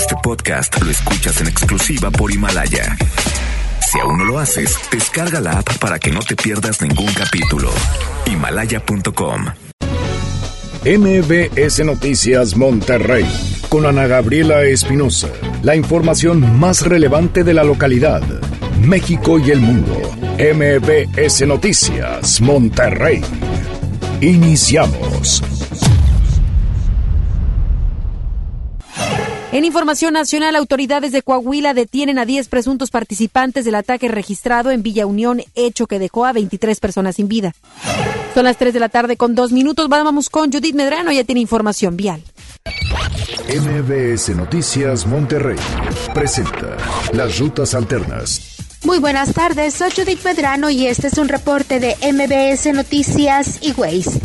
Este podcast lo escuchas en exclusiva por Himalaya. Si aún no lo haces, descarga la app para que no te pierdas ningún capítulo. Himalaya.com. MBS Noticias Monterrey con Ana Gabriela Espinosa. La información más relevante de la localidad, México y el mundo. MBS Noticias Monterrey. Iniciamos. En información nacional, autoridades de Coahuila detienen a 10 presuntos participantes del ataque registrado en Villa Unión, hecho que dejó a 23 personas sin vida. Son las 3 de la tarde con dos minutos. Vamos con Judith Medrano, ya tiene información vial. MBS Noticias Monterrey presenta las rutas alternas. Muy buenas tardes, soy Judith Medrano y este es un reporte de MBS Noticias y Waze.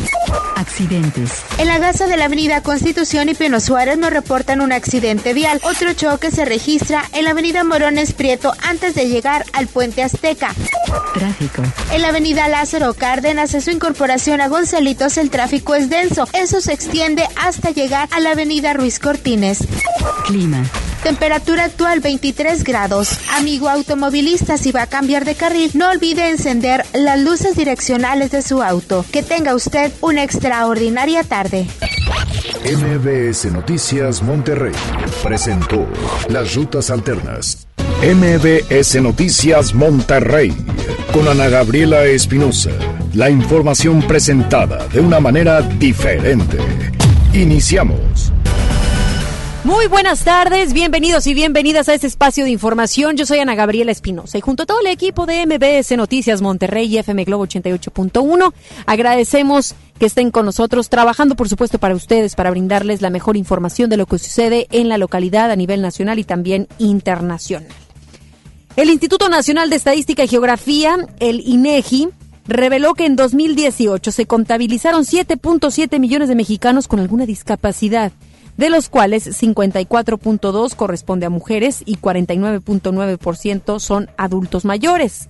Accidentes. En la gasa de la avenida Constitución y Pino Suárez nos reportan un accidente vial. Otro choque se registra en la avenida Morones Prieto antes de llegar al puente Azteca. Tráfico. En la avenida Lázaro Cárdenas, en su incorporación a Gonzalitos, el tráfico es denso. Eso se extiende hasta llegar a la avenida Ruiz Cortines. Clima. Temperatura actual 23 grados. Amigo automovilista, si va a cambiar de carril, no olvide encender las luces direccionales de su auto. Que tenga usted una extraordinaria tarde. MBS Noticias Monterrey presentó las rutas alternas. MBS Noticias Monterrey con Ana Gabriela Espinosa. La información presentada de una manera diferente. Iniciamos. Muy buenas tardes, bienvenidos y bienvenidas a este espacio de información. Yo soy Ana Gabriela Espinosa y junto a todo el equipo de MBS Noticias Monterrey y FM Globo 88.1 agradecemos que estén con nosotros trabajando por supuesto para ustedes, para brindarles la mejor información de lo que sucede en la localidad a nivel nacional y también internacional. El Instituto Nacional de Estadística y Geografía, el INEGI, reveló que en 2018 se contabilizaron 7.7 millones de mexicanos con alguna discapacidad de los cuales 54.2 corresponde a mujeres y 49.9% son adultos mayores.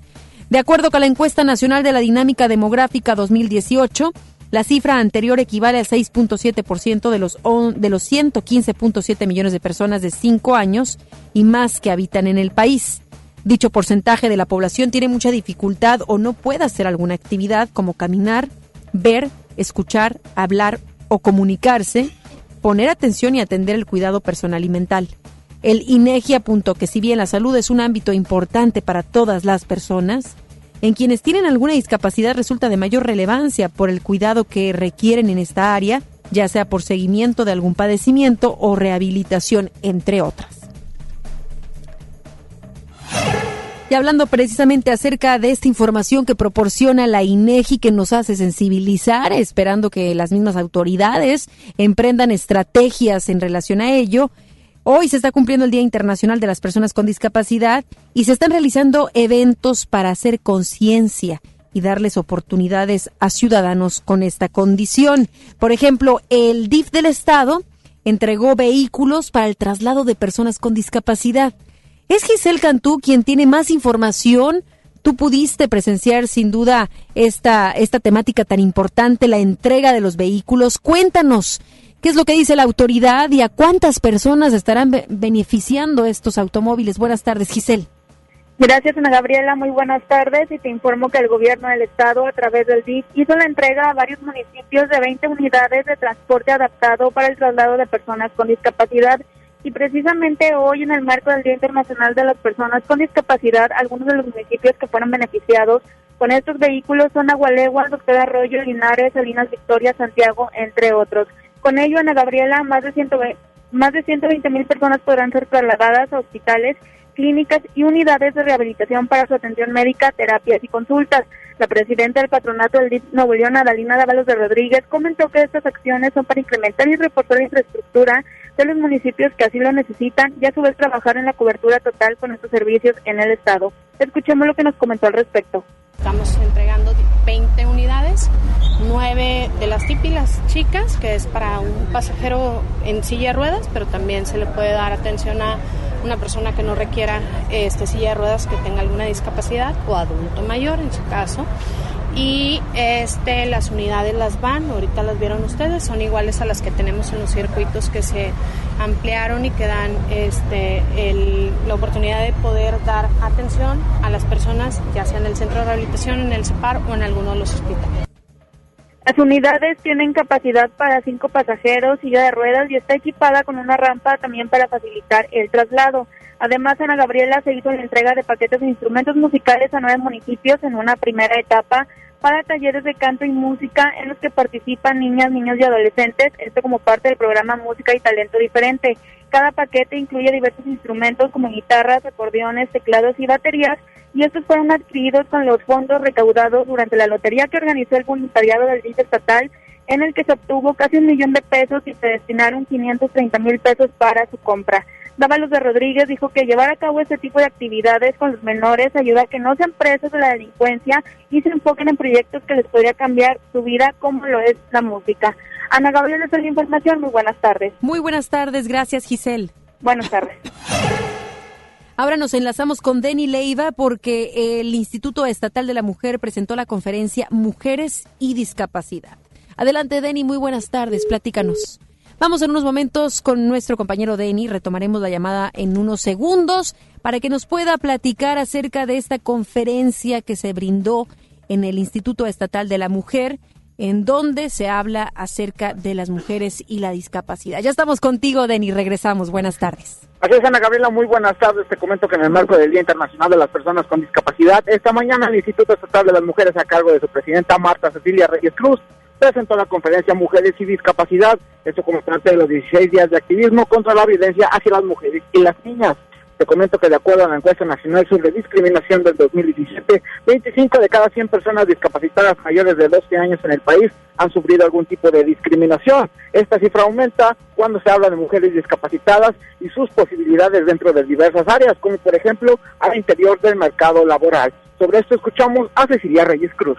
De acuerdo con la encuesta nacional de la dinámica demográfica 2018, la cifra anterior equivale al 6.7% de los, de los 115.7 millones de personas de 5 años y más que habitan en el país. Dicho porcentaje de la población tiene mucha dificultad o no puede hacer alguna actividad como caminar, ver, escuchar, hablar o comunicarse poner atención y atender el cuidado personal y mental. El INEGI apuntó que si bien la salud es un ámbito importante para todas las personas, en quienes tienen alguna discapacidad resulta de mayor relevancia por el cuidado que requieren en esta área, ya sea por seguimiento de algún padecimiento o rehabilitación, entre otras. Y hablando precisamente acerca de esta información que proporciona la INEGI que nos hace sensibilizar, esperando que las mismas autoridades emprendan estrategias en relación a ello. Hoy se está cumpliendo el Día Internacional de las Personas con Discapacidad y se están realizando eventos para hacer conciencia y darles oportunidades a ciudadanos con esta condición. Por ejemplo, el DIF del Estado entregó vehículos para el traslado de personas con discapacidad. Es Giselle Cantú quien tiene más información. Tú pudiste presenciar sin duda esta, esta temática tan importante, la entrega de los vehículos. Cuéntanos, ¿qué es lo que dice la autoridad y a cuántas personas estarán beneficiando estos automóviles? Buenas tardes, Giselle. Gracias, Ana Gabriela. Muy buenas tardes. Y te informo que el gobierno del estado, a través del DIF, hizo la entrega a varios municipios de 20 unidades de transporte adaptado para el traslado de personas con discapacidad y precisamente hoy en el marco del Día Internacional de las Personas con Discapacidad, algunos de los municipios que fueron beneficiados con estos vehículos son Agualegua, Doctor Arroyo, Linares, Salinas Victoria, Santiago, entre otros. Con ello, Ana Gabriela, más de, 120, más de 120 mil personas podrán ser trasladadas a hospitales, clínicas y unidades de rehabilitación para su atención médica, terapias y consultas. La presidenta del patronato del DIF Nuevo León, Adalina Dávalos de Rodríguez, comentó que estas acciones son para incrementar y reforzar la infraestructura de los municipios que así lo necesitan y a su vez trabajar en la cobertura total con estos servicios en el Estado. Escuchemos lo que nos comentó al respecto. Estamos entregando 20 unidades, 9 de las típicas chicas, que es para un pasajero en silla de ruedas, pero también se le puede dar atención a una persona que no requiera este, silla de ruedas, que tenga alguna discapacidad o adulto mayor en su caso y este las unidades las van, ahorita las vieron ustedes, son iguales a las que tenemos en los circuitos que se ampliaron y que dan este, la oportunidad de poder dar atención a las personas, ya sea en el centro de rehabilitación, en el CEPAR o en alguno de los hospitales. Las unidades tienen capacidad para cinco pasajeros, silla de ruedas y está equipada con una rampa también para facilitar el traslado. Además, Ana Gabriela se hizo la entrega de paquetes de instrumentos musicales a nueve municipios en una primera etapa para talleres de canto y música en los que participan niñas, niños y adolescentes, esto como parte del programa Música y Talento Diferente. Cada paquete incluye diversos instrumentos como guitarras, acordeones, teclados y baterías y estos fueron adquiridos con los fondos recaudados durante la lotería que organizó el voluntariado del DIF estatal, en el que se obtuvo casi un millón de pesos y se destinaron 530 mil pesos para su compra. Dávalos de Rodríguez dijo que llevar a cabo este tipo de actividades con los menores ayuda a que no sean presos de la delincuencia y se enfoquen en proyectos que les podría cambiar su vida como lo es la música. Ana Gabriela, esta es la información. Muy buenas tardes. Muy buenas tardes. Gracias, Giselle. Buenas tardes. Ahora nos enlazamos con Denny Leiva porque el Instituto Estatal de la Mujer presentó la conferencia Mujeres y Discapacidad. Adelante, Denny, muy buenas tardes, platícanos. Vamos en unos momentos con nuestro compañero Denny, retomaremos la llamada en unos segundos para que nos pueda platicar acerca de esta conferencia que se brindó en el Instituto Estatal de la Mujer en donde se habla acerca de las mujeres y la discapacidad. Ya estamos contigo, Denny, regresamos. Buenas tardes. Así es, Ana Gabriela, muy buenas tardes. Te comento que en el marco del Día Internacional de las Personas con Discapacidad, esta mañana el Instituto Estatal de las Mujeres, a cargo de su presidenta Marta Cecilia Reyes Cruz, presentó la conferencia Mujeres y Discapacidad, esto como parte de los 16 días de activismo contra la violencia hacia las mujeres y las niñas. Te comento que de acuerdo a la encuesta nacional sobre discriminación del 2017, 25 de cada 100 personas discapacitadas mayores de 12 años en el país han sufrido algún tipo de discriminación. Esta cifra aumenta cuando se habla de mujeres discapacitadas y sus posibilidades dentro de diversas áreas, como por ejemplo al interior del mercado laboral. Sobre esto escuchamos a Cecilia Reyes Cruz.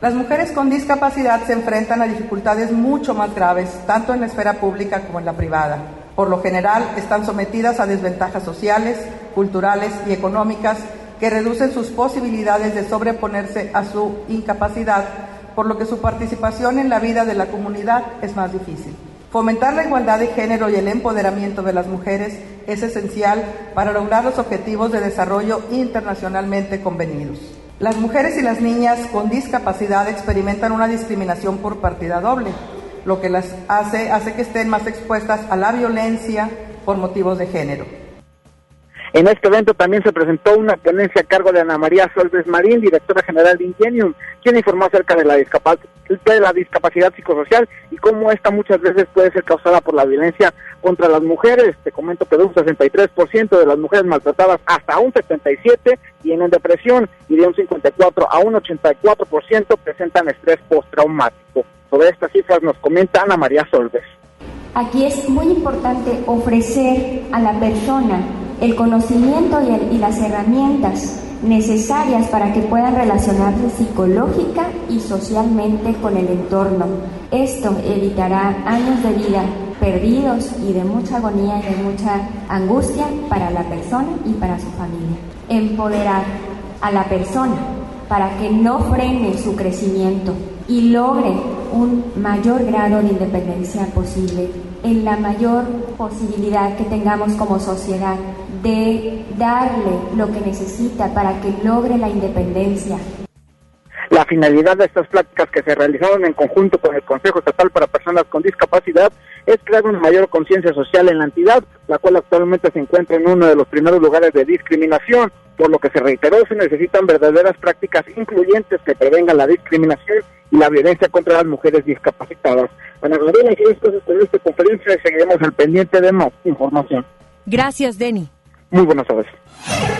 Las mujeres con discapacidad se enfrentan a dificultades mucho más graves, tanto en la esfera pública como en la privada. Por lo general, están sometidas a desventajas sociales, culturales y económicas que reducen sus posibilidades de sobreponerse a su incapacidad, por lo que su participación en la vida de la comunidad es más difícil. Fomentar la igualdad de género y el empoderamiento de las mujeres es esencial para lograr los objetivos de desarrollo internacionalmente convenidos. Las mujeres y las niñas con discapacidad experimentan una discriminación por partida doble, lo que las hace, hace que estén más expuestas a la violencia por motivos de género. En este evento también se presentó una ponencia a cargo de Ana María Solves Marín, directora general de Ingenium, quien informó acerca de la, discapacidad psicosocial y cómo esta muchas veces puede ser causada por la violencia contra las mujeres. Te comento que de un 63% de las mujeres maltratadas hasta un 77% tienen depresión y de un 54 a un 84% presentan estrés postraumático. Sobre estas cifras nos comenta Ana María Solves. Aquí es muy importante ofrecer a la persona el conocimiento y, las herramientas necesarias para que puedan relacionarse psicológica y socialmente con el entorno. Esto evitará años de vida perdidos y de mucha agonía y de mucha angustia para la persona y para su familia. Empoderar a la persona para que no frene su crecimiento y logre un mayor grado de independencia posible en la mayor posibilidad que tengamos como sociedad de darle lo que necesita para que logre la independencia. La finalidad de estas pláticas que se realizaron en conjunto con el Consejo Estatal para Personas con Discapacidad es crear una mayor conciencia social en la entidad, la cual actualmente se encuentra en uno de los primeros lugares de discriminación, por lo que se reiteró se necesitan verdaderas prácticas incluyentes que prevengan la discriminación y la violencia contra las mujeres discapacitadas. Ana Gabriela, y cosas con esta conferencia seguiremos al pendiente de más información. Gracias, Denny. Muy buenas tardes.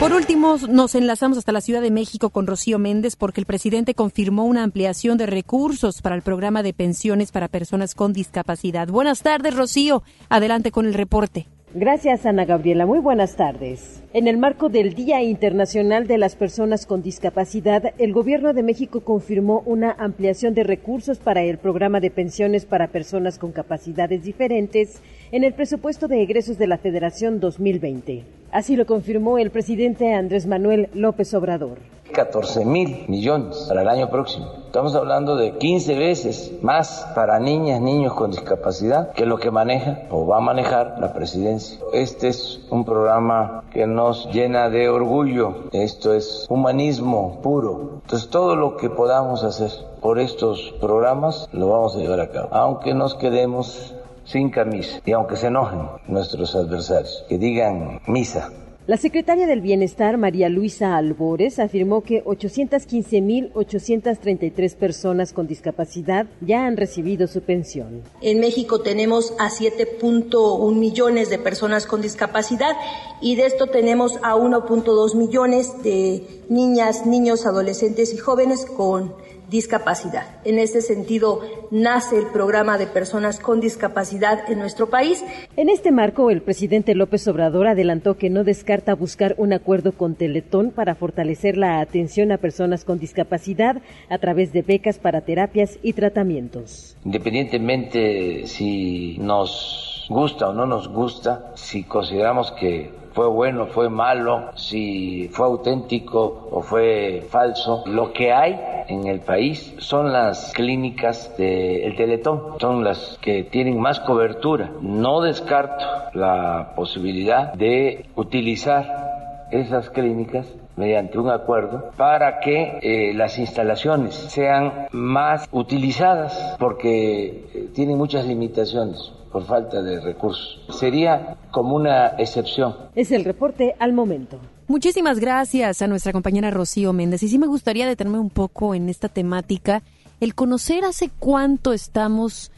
Por último, nos enlazamos hasta la Ciudad de México con Rocío Méndez porque el presidente confirmó una ampliación de recursos para el programa de pensiones para personas con discapacidad. Buenas tardes, Rocío. Adelante con el reporte. Gracias, Ana Gabriela. Muy buenas tardes. En el marco del Día Internacional de las Personas con Discapacidad, el Gobierno de México confirmó una ampliación de recursos para el programa de pensiones para personas con capacidades diferentes en el presupuesto de egresos de la Federación 2020. Así lo confirmó el presidente Andrés Manuel López Obrador. 14 mil millones para el año próximo. Estamos hablando de 15 veces más para niñas, niños con discapacidad que lo que maneja o va a manejar la presidencia. Este es un programa que nos llena de orgullo. Esto es humanismo puro. Entonces todo lo que podamos hacer por estos programas lo vamos a llevar a cabo. Aunque nos quedemos sin camisa y aunque se enojen nuestros adversarios, que digan misa. La secretaria del Bienestar, María Luisa Albores, afirmó que 815.833 personas con discapacidad ya han recibido su pensión. En México tenemos a 7.1 millones de personas con discapacidad y de esto tenemos a 1.2 millones de niñas, niños, adolescentes y jóvenes con discapacidad. En este sentido, nace el programa de personas con discapacidad en nuestro país. En este marco, el presidente López Obrador adelantó que no descarta buscar un acuerdo con Teletón para fortalecer la atención a personas con discapacidad a través de becas para terapias y tratamientos. Independientemente si nos gusta o no nos gusta, si consideramos que fue bueno, fue malo, si fue auténtico o fue falso. Lo que hay en el país son las clínicas del Teletón, son las que tienen más cobertura. No descarto la posibilidad de utilizar esas clínicas mediante un acuerdo para que eh, las instalaciones sean más utilizadas porque eh, tienen muchas limitaciones por falta de recursos. Sería como una excepción. Es el reporte al momento. Muchísimas gracias a nuestra compañera Rocío Méndez. Y sí me gustaría detenerme un poco en esta temática, el conocer hace cuánto estamos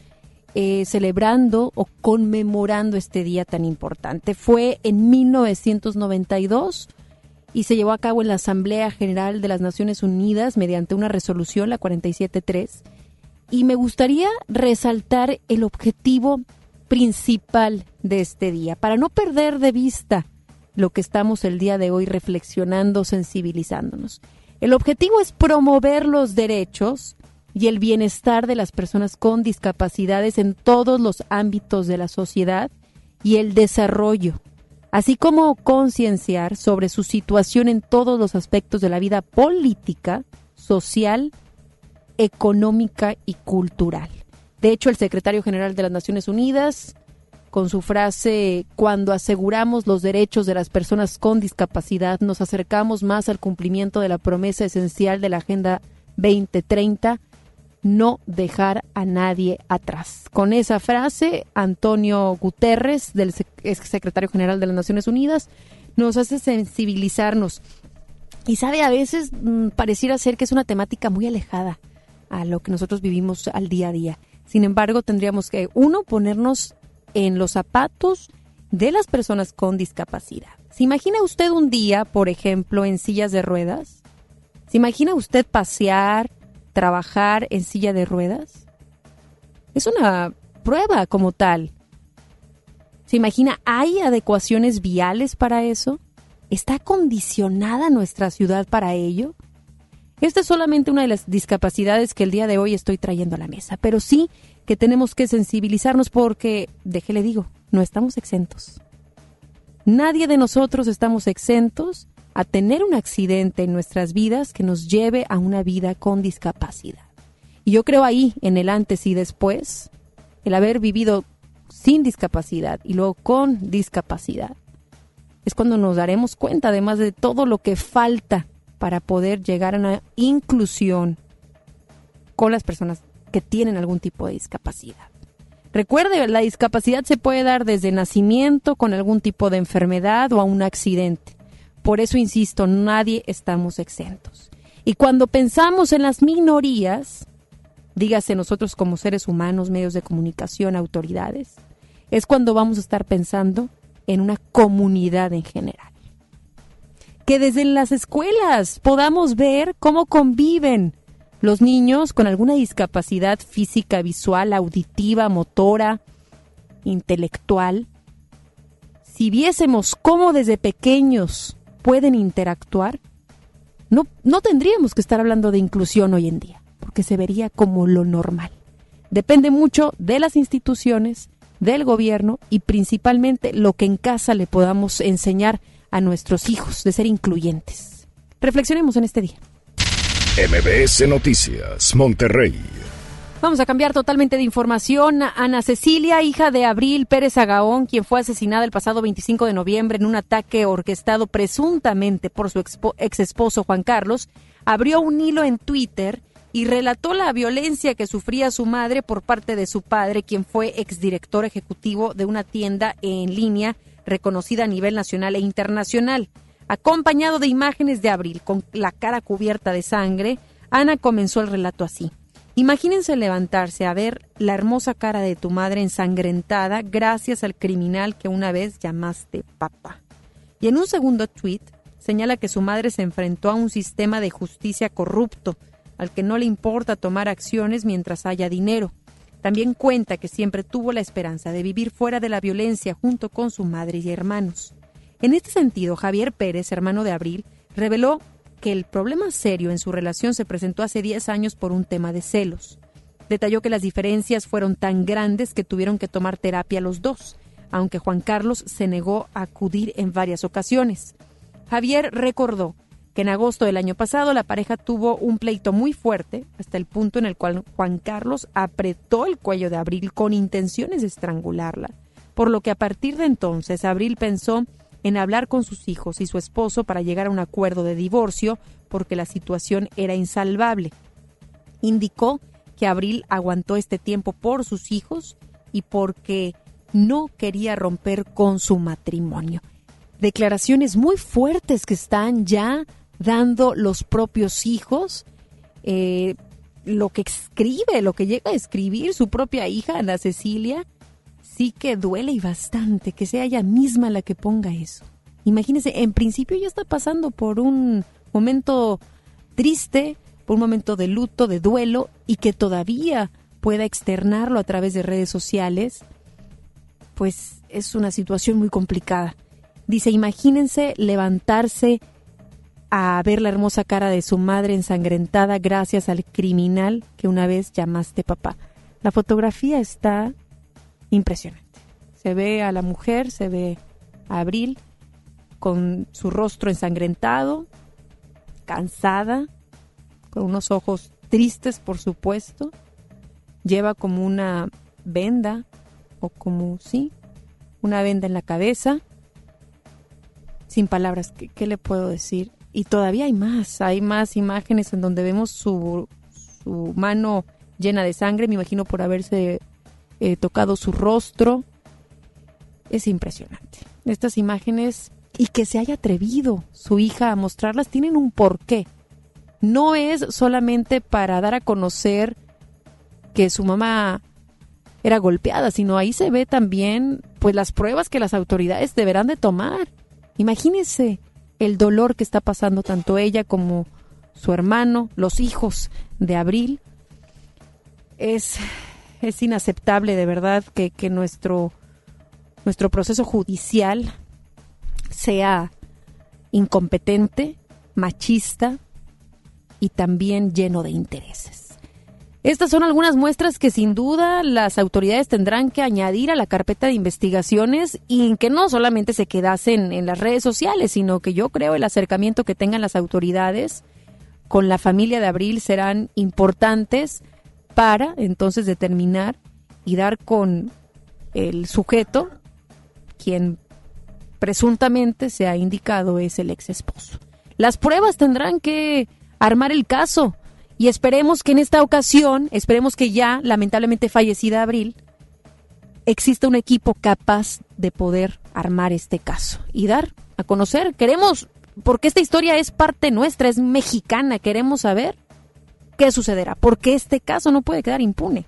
eh, celebrando o conmemorando este día tan importante. Fue en 1992 y se llevó a cabo en la Asamblea General de las Naciones Unidas mediante una resolución, la 473. Y me gustaría resaltar el objetivo principal de este día, para no perder de vista lo que estamos el día de hoy reflexionando, sensibilizándonos. El objetivo es promover los derechos y el bienestar de las personas con discapacidades en todos los ámbitos de la sociedad y el desarrollo, así como concienciar sobre su situación en todos los aspectos de la vida política, social, económica y cultural. De hecho, el secretario general de las Naciones Unidas, con su frase, cuando aseguramos los derechos de las personas con discapacidad, nos acercamos más al cumplimiento de la promesa esencial de la Agenda 2030, no dejar a nadie atrás. Con esa frase, Antonio Guterres, del secretario general de las Naciones Unidas, nos hace sensibilizarnos. Y sabe, a veces mm, pareciera que es una temática muy alejada a lo que nosotros vivimos al día a día. Sin embargo, tendríamos que, uno, ponernos en los zapatos de las personas con discapacidad. ¿Se imagina usted un día, por ejemplo, en sillas de ruedas? ¿Se imagina usted pasear, trabajar en silla de ruedas? Es una prueba como tal. ¿Se imagina, hay adecuaciones viales para eso? ¿Está condicionada nuestra ciudad para ello? Esta es solamente una de las discapacidades que el día de hoy estoy trayendo a la mesa, pero sí que tenemos que sensibilizarnos porque, déjele digo, no estamos exentos. Nadie de nosotros estamos exentos a tener un accidente en nuestras vidas que nos lleve a una vida con discapacidad. Y yo creo ahí, en el antes y después, el haber vivido sin discapacidad y luego con discapacidad, es cuando nos daremos cuenta, además de todo lo que falta para poder llegar a una inclusión con las personas que tienen algún tipo de discapacidad. Recuerde, la discapacidad se puede dar desde nacimiento con algún tipo de enfermedad o a un accidente. Por eso insisto, nadie estamos exentos. Y cuando pensamos en las minorías, dígase nosotros como seres humanos, medios de comunicación, autoridades, es cuando vamos a estar pensando en una comunidad en general que desde las escuelas podamos ver cómo conviven los niños con alguna discapacidad física, visual, auditiva, motora, intelectual. Si viésemos cómo desde pequeños pueden interactuar, no, no tendríamos que estar hablando de inclusión hoy en día, porque se vería como lo normal. Depende mucho de las instituciones, del gobierno y principalmente lo que en casa le podamos enseñar a nuestros hijos, de ser incluyentes. Reflexionemos en este día. MBS Noticias, Monterrey. Vamos a cambiar totalmente de información. Ana Cecilia, hija de Abril Pérez Agaón, quien fue asesinada el pasado 25 de noviembre en un ataque orquestado presuntamente por su ex esposo Juan Carlos, abrió un hilo en Twitter y relató la violencia que sufría su madre por parte de su padre, quien fue exdirector ejecutivo de una tienda en línea reconocida a nivel nacional e internacional. Acompañado de imágenes de Abril con la cara cubierta de sangre, Ana comenzó el relato así. Imagínense levantarse a ver la hermosa cara de tu madre ensangrentada gracias al criminal que una vez llamaste papá. Y en un segundo tuit señala que su madre se enfrentó a un sistema de justicia corrupto, al que no le importa tomar acciones mientras haya dinero. También cuenta que siempre tuvo la esperanza de vivir fuera de la violencia junto con su madre y hermanos. En este sentido, Javier Pérez, hermano de Abril, reveló que el problema serio en su relación se presentó hace 10 años por un tema de celos. Detalló que las diferencias fueron tan grandes que tuvieron que tomar terapia los dos, aunque Juan Carlos se negó a acudir en varias ocasiones. Javier recordó que en agosto del año pasado la pareja tuvo un pleito muy fuerte, hasta el punto en el cual Juan Carlos apretó el cuello de Abril con intenciones de estrangularla, por lo que a partir de entonces Abril pensó en hablar con sus hijos y su esposo para llegar a un acuerdo de divorcio porque la situación era insalvable. Indicó que Abril aguantó este tiempo por sus hijos y porque no quería romper con su matrimonio. Declaraciones muy fuertes que están ya dando los propios hijos, eh, lo que escribe, lo que llega a escribir su propia hija, Ana Cecilia, sí que duele y bastante que sea ella misma la que ponga eso. Imagínense, en principio ya está pasando por un momento triste, por un momento de luto, de duelo, y que todavía pueda externarlo a través de redes sociales, pues es una situación muy complicada. Dice, imagínense levantarse a ver la hermosa cara de su madre ensangrentada gracias al criminal que una vez llamaste papá. La fotografía está impresionante. Se ve a la mujer, se ve a Abril con su rostro ensangrentado, cansada, con unos ojos tristes, por supuesto. Lleva como una venda, o como, sí, una venda en la cabeza. Sin palabras, ¿qué, le puedo decir? Y todavía hay más, hay más imágenes en donde vemos su, su mano llena de sangre, me imagino por haberse tocado su rostro. Es impresionante. Estas imágenes y que se haya atrevido su hija a mostrarlas tienen un porqué. No es solamente para dar a conocer que su mamá era golpeada, sino ahí se ve también pues las pruebas que las autoridades deberán de tomar. Imagínense el dolor que está pasando tanto ella como su hermano, los hijos de Abril. Es es inaceptable de verdad que, nuestro, nuestro proceso judicial sea incompetente, machista y también lleno de intereses. Estas son algunas muestras que sin duda las autoridades tendrán que añadir a la carpeta de investigaciones y que no solamente se quedasen en las redes sociales, sino que yo creo el acercamiento que tengan las autoridades con la familia de Abril serán importantes para entonces determinar y dar con el sujeto quien presuntamente se ha indicado es el ex esposo. Las pruebas tendrán que armar el caso y esperemos que en esta ocasión, esperemos que ya lamentablemente fallecida Abril, exista un equipo capaz de poder armar este caso y dar a conocer. Queremos, porque esta historia es parte nuestra, es mexicana, queremos saber ¿qué sucederá? Porque este caso no puede quedar impune.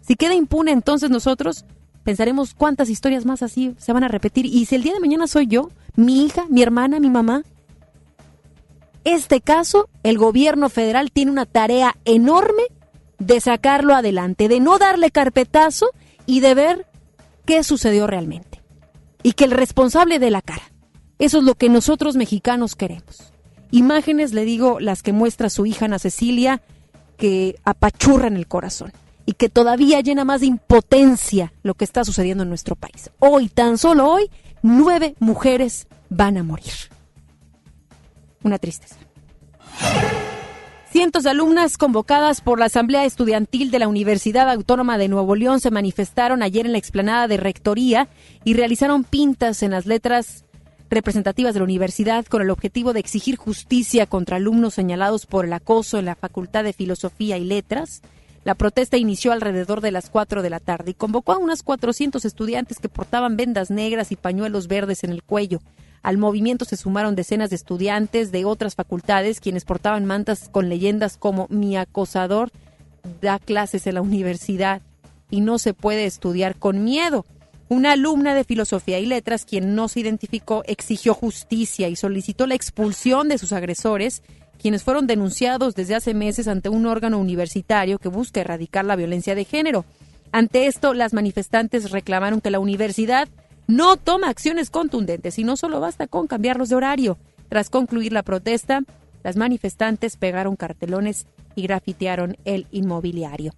Si queda impune, entonces nosotros pensaremos cuántas historias más así se van a repetir. Y si el día de mañana soy yo, mi hija, mi hermana, mi mamá, este caso, el gobierno federal tiene una tarea enorme de sacarlo adelante, de no darle carpetazo y de ver qué sucedió realmente. Y que el responsable dé la cara. Eso es lo que nosotros mexicanos queremos. Imágenes, le digo, las que muestra su hija Ana Cecilia, que apachurra en el corazón y que todavía llena más de impotencia lo que está sucediendo en nuestro país. Hoy, tan solo hoy, nueve mujeres van a morir. Una tristeza. Cientos de alumnas convocadas por la Asamblea Estudiantil de la Universidad Autónoma de Nuevo León se manifestaron ayer en la explanada de Rectoría y realizaron pintas en las letras representativas de la universidad con el objetivo de exigir justicia contra alumnos señalados por el acoso en la Facultad de Filosofía y Letras. La protesta inició alrededor de las 4 de la tarde y convocó a unas 400 estudiantes que portaban vendas negras y pañuelos verdes en el cuello. Al movimiento se sumaron decenas de estudiantes de otras facultades quienes portaban mantas con leyendas como mi acosador da clases en la universidad y no se puede estudiar con miedo. Una alumna de Filosofía y Letras, quien no se identificó, exigió justicia y solicitó la expulsión de sus agresores, quienes fueron denunciados desde hace meses ante un órgano universitario que busca erradicar la violencia de género. Ante esto, las manifestantes reclamaron que la universidad no toma acciones contundentes y no solo basta con cambiarlos de horario. Tras concluir la protesta, las manifestantes pegaron cartelones y grafitearon el inmobiliario.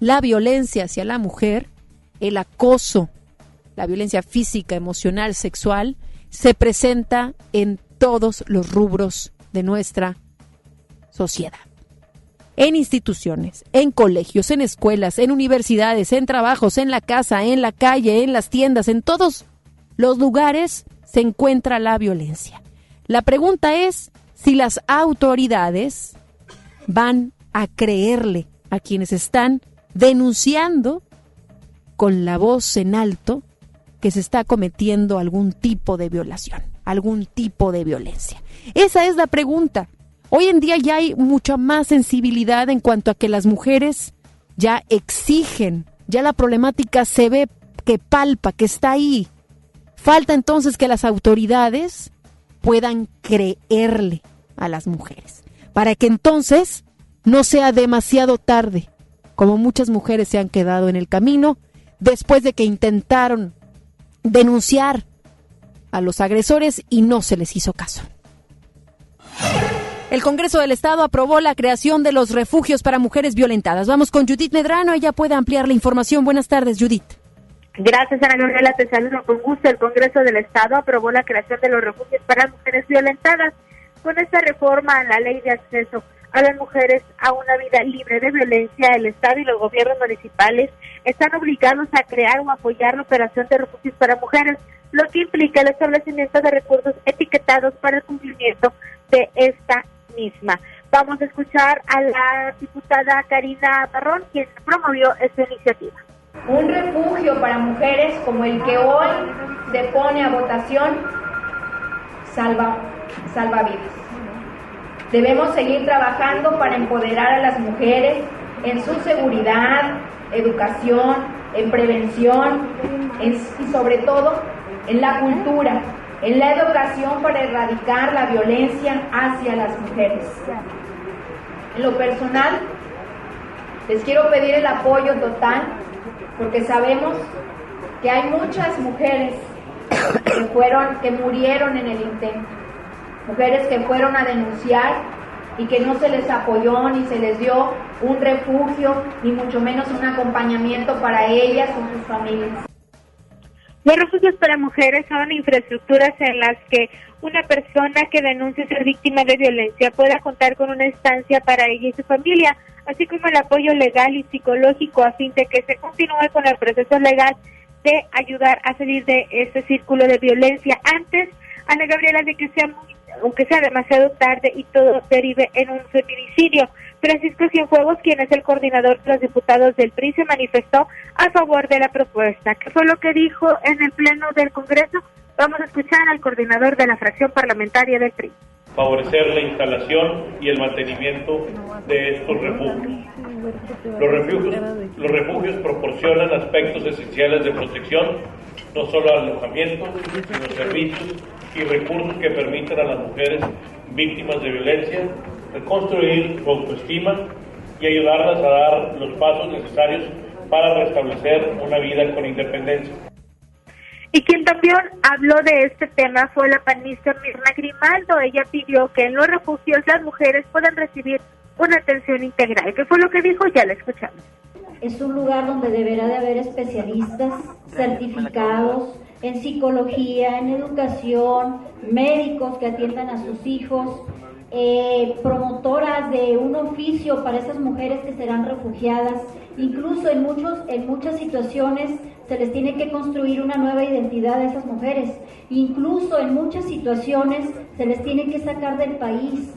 La violencia hacia la mujer el acoso, la violencia física, emocional, sexual, se presenta en todos los rubros de nuestra sociedad. En instituciones, en colegios, en escuelas, en universidades, en trabajos, en la casa, en la calle, en las tiendas, en todos los lugares se encuentra la violencia. La pregunta es si las autoridades van a creerle a quienes están denunciando con la voz en alto que se está cometiendo algún tipo de violación, algún tipo de violencia. Esa es la pregunta. Hoy en día ya hay mucha más sensibilidad en cuanto a que las mujeres ya exigen, ya la problemática se ve que palpa, que está ahí. Falta entonces que las autoridades puedan creerle a las mujeres, para que entonces no sea demasiado tarde, como muchas mujeres se han quedado en el camino después de que intentaron denunciar a los agresores y no se les hizo caso. El Congreso del Estado aprobó la creación de los refugios para mujeres violentadas. Vamos con Judith Medrano, ella puede ampliar la información. Buenas tardes, Judith. Gracias, Ana Gabriela. Te saludo con gusto. El Congreso del Estado aprobó la creación de los refugios para mujeres violentadas. Con esta reforma a la ley de acceso a las mujeres a una vida libre de violencia, el Estado y los gobiernos municipales están obligados a crear o apoyar la operación de refugios para mujeres, lo que implica el establecimiento de recursos etiquetados para el cumplimiento de esta misma. Vamos a escuchar a la diputada Karina Barrón, quien promovió esta iniciativa. Un refugio para mujeres como el que hoy se pone a votación salva, salva vidas. Debemos seguir trabajando para empoderar a las mujeres en su seguridad, educación, en prevención y sobre todo en la cultura, en la educación para erradicar la violencia hacia las mujeres. En lo personal, les quiero pedir el apoyo total porque sabemos que hay muchas mujeres que fueron que murieron en el intento mujeres que fueron a denunciar y que no se les apoyó ni se les dio un refugio ni mucho menos un acompañamiento para ellas o sus familias. Los refugios para mujeres son infraestructuras en las que una persona que denuncie ser víctima de violencia pueda contar con una estancia para ella y su familia, así como el apoyo legal y psicológico a fin de que se continúe con el proceso legal de ayudar a salir de ese círculo de violencia antes, Ana Gabriela, de que sea muy aunque sea demasiado tarde y todo derive en un feminicidio. Francisco Cienfuegos, quien es el coordinador de los diputados del PRI, se manifestó a favor de la propuesta. ¿Qué fue lo que dijo en el Pleno del Congreso? Vamos a escuchar al coordinador de la fracción parlamentaria del PRI. Favorecer la instalación y el mantenimiento de estos refugios. Los refugios, los refugios proporcionan aspectos esenciales de protección, no solo alojamiento, sino servicios y recursos que permitan a las mujeres víctimas de violencia reconstruir su autoestima y ayudarlas a dar los pasos necesarios para restablecer una vida con independencia. Y quien también habló de este tema fue la panista Mirna Grimaldo. Ella pidió que en los refugios las mujeres puedan recibir una atención integral. ¿Qué fue lo que dijo? Ya la escuchamos. Es un lugar donde deberá de haber especialistas certificados en psicología, en educación, médicos que atiendan a sus hijos, eh, promotoras de un oficio para esas mujeres que serán refugiadas. Incluso en, muchos, en muchas situaciones se les tiene que construir una nueva identidad a esas mujeres. Incluso en muchas situaciones se les tiene que sacar del país.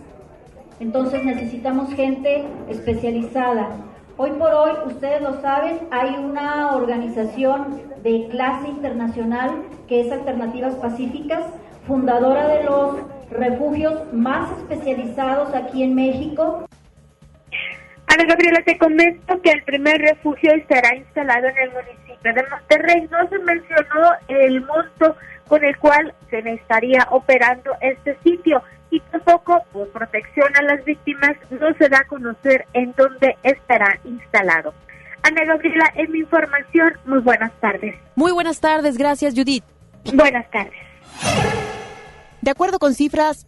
Entonces necesitamos gente especializada. Hoy por hoy, ustedes lo saben, hay una organización de clase internacional que es Alternativas Pacíficas, fundadora de los refugios más especializados aquí en México. Ana Gabriela, te comento que el primer refugio estará instalado en el municipio de Monterrey. No se mencionó el monto con el cual se estaría operando este sitio y tampoco por protección a las víctimas no se da a conocer en dónde estará instalado. Ana Gabriela, en mi información, muy buenas tardes. Muy buenas tardes, gracias Judith. Buenas tardes. De acuerdo con cifras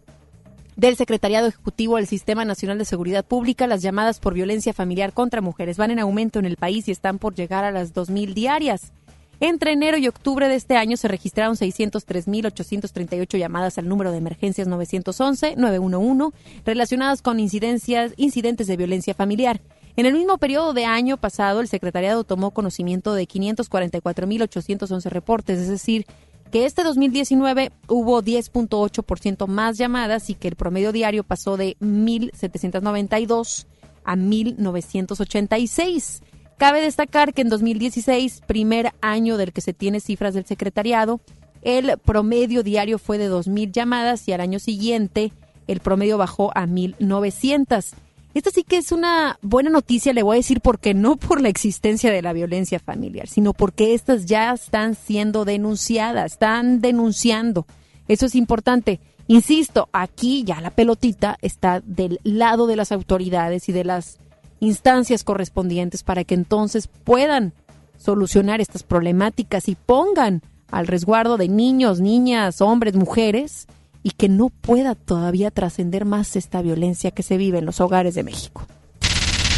del Secretariado Ejecutivo del Sistema Nacional de Seguridad Pública, las llamadas por violencia familiar contra mujeres van en aumento en el país y están por llegar a las 2.000 diarias. Entre enero y octubre de este año se registraron 603.838 llamadas al número de emergencias 911-911 relacionadas con incidencias, incidentes de violencia familiar. En el mismo periodo de año pasado, el secretariado tomó conocimiento de 544.811 reportes, es decir, que este 2019 hubo 10.8% más llamadas y que el promedio diario pasó de 1.792 a 1.986. Cabe destacar que en 2016, primer año del que se tiene cifras del secretariado, el promedio diario fue de 2.000 llamadas y al año siguiente el promedio bajó a 1.900. Esta sí que es una buena noticia, le voy a decir, porque no por la existencia de la violencia familiar, sino porque estas ya están siendo denunciadas, están denunciando. Eso es importante. Insisto, aquí ya la pelotita está del lado de las autoridades y de las instancias correspondientes para que entonces puedan solucionar estas problemáticas y pongan al resguardo de niños, niñas, hombres, mujeres y que no pueda todavía trascender más esta violencia que se vive en los hogares de México.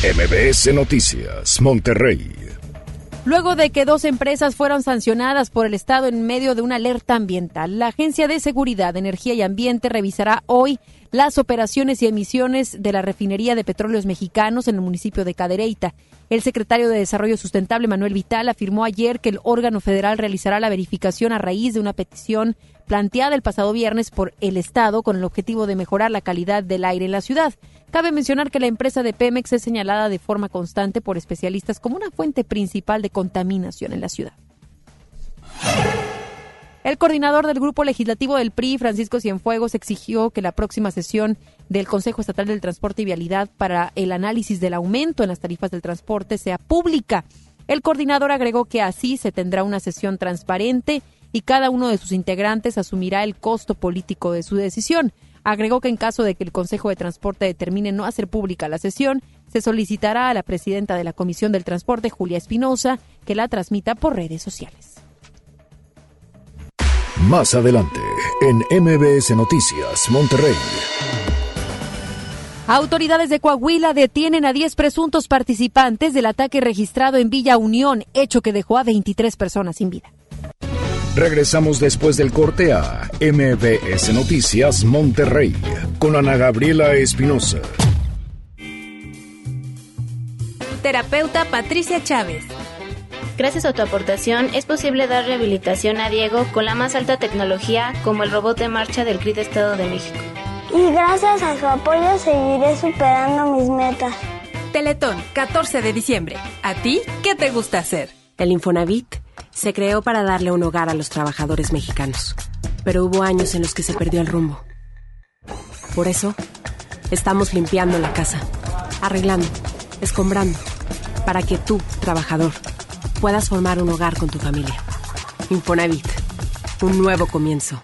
MBS Noticias, Monterrey. Luego de que dos empresas fueron sancionadas por el Estado en medio de una alerta ambiental, la Agencia de Seguridad, Energía y Ambiente revisará hoy las operaciones y emisiones de la refinería de petróleos mexicanos en el municipio de Cadereyta. El secretario de Desarrollo Sustentable, Manuel Vital, afirmó ayer que el órgano federal realizará la verificación a raíz de una petición planteada el pasado viernes por el Estado con el objetivo de mejorar la calidad del aire en la ciudad. Cabe mencionar que la empresa de Pemex es señalada de forma constante por especialistas como una fuente principal de contaminación en la ciudad. El coordinador del Grupo Legislativo del PRI, Francisco Cienfuegos, exigió que la próxima sesión del Consejo Estatal del Transporte y Vialidad para el análisis del aumento en las tarifas del transporte sea pública. El coordinador agregó que así se tendrá una sesión transparente y cada uno de sus integrantes asumirá el costo político de su decisión. Agregó que en caso de que el Consejo de Transporte determine no hacer pública la sesión, se solicitará a la presidenta de la Comisión del Transporte, Julia Espinosa, que la transmita por redes sociales. Más adelante, en MBS Noticias, Monterrey. Autoridades de Coahuila detienen a 10 presuntos participantes del ataque registrado en Villa Unión, hecho que dejó a 23 personas sin vida. Regresamos después del corte a MBS Noticias Monterrey con Ana Gabriela Espinosa. Terapeuta Patricia Chávez. Gracias a tu aportación es posible dar rehabilitación a Diego con la más alta tecnología como el robot de marcha del CRIT Estado de México. Y gracias a su apoyo seguiré superando mis metas. Teletón, 14 de diciembre. ¿A ti qué te gusta hacer? El Infonavit se creó para darle un hogar a los trabajadores mexicanos, pero hubo años en los que se perdió el rumbo. Por eso, estamos limpiando la casa, arreglando, escombrando, para que tú, trabajador, puedas formar un hogar con tu familia. Infonavit, un nuevo comienzo.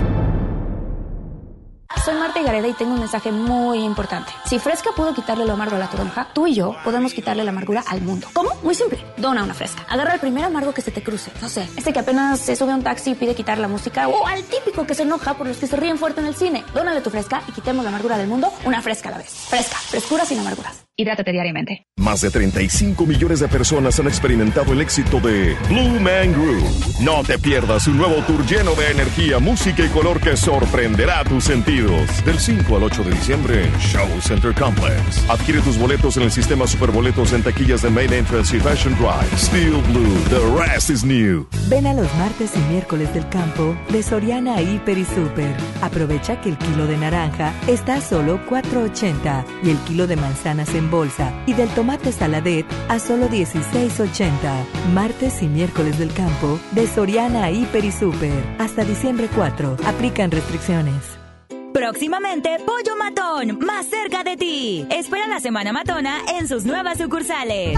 Soy Marta y tengo un mensaje muy importante. Si Fresca pudo quitarle lo amargo a la toronja, tú y yo podemos quitarle la amargura al mundo. ¿Cómo? Muy simple. Dona una Fresca. Agarra el primer amargo que se te cruce. No sé, este que apenas se sube a un taxi y pide quitar la música. O al típico que se enoja por los que se ríen fuerte en el cine. Dónale tu Fresca y quitemos la amargura del mundo una Fresca a la vez. Fresca. Frescura sin amarguras. Hidrátate diariamente. Más de 35 millones de personas han experimentado el éxito de Blue Man Group. No te pierdas un nuevo tour lleno de energía, música y color que sorprenderá tus sentidos. Del 5 al 8 de diciembre en Show Center Complex. Adquiere tus boletos en el sistema Superboletos en taquillas de Main Entrance y Fashion Drive. Steel Blue, the rest is new. Ven a los martes y miércoles del campo de Soriana Hiper y Super. Aprovecha que el kilo de naranja está a solo 4.80 y el kilo de manzanas en bolsa y del tomate saladet a solo 16.80. Martes y miércoles del campo de Soriana Hiper y Super. Hasta diciembre 4. Aplican restricciones. Próximamente, Pollo Matón, más cerca de ti. Espera la Semana Matona en sus nuevas sucursales.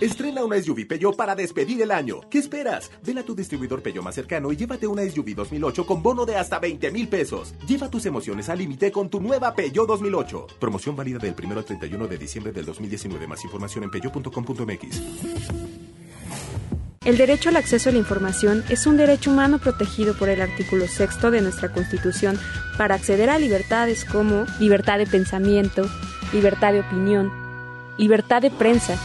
Estrena una SUV Peugeot para despedir el año. ¿Qué esperas? Ven a tu distribuidor Peugeot más cercano y llévate una SUV 2008 con bono de hasta 20 mil pesos. Lleva tus emociones al límite con tu nueva Peugeot 2008. Promoción válida del 1 al 31 de diciembre del 2019. Más información en peugeot.com.mx. El derecho al acceso a la información es un derecho humano protegido por el artículo sexto de nuestra Constitución para acceder a libertades como libertad de pensamiento, libertad de opinión, libertad de prensa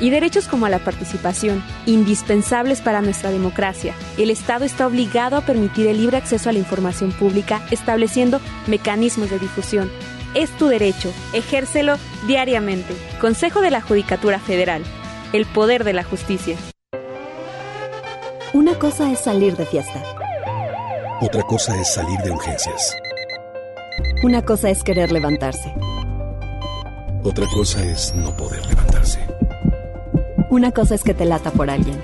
y derechos como a la participación, indispensables para nuestra democracia. El Estado está obligado a permitir el libre acceso a la información pública, estableciendo mecanismos de difusión. Es tu derecho, ejércelo diariamente. Consejo de la Judicatura Federal. El poder de la justicia. Una cosa es salir de fiesta. Otra cosa es salir de urgencias. Una cosa es querer levantarse. Otra cosa es no poder levantarse. Una cosa es que te lata por alguien.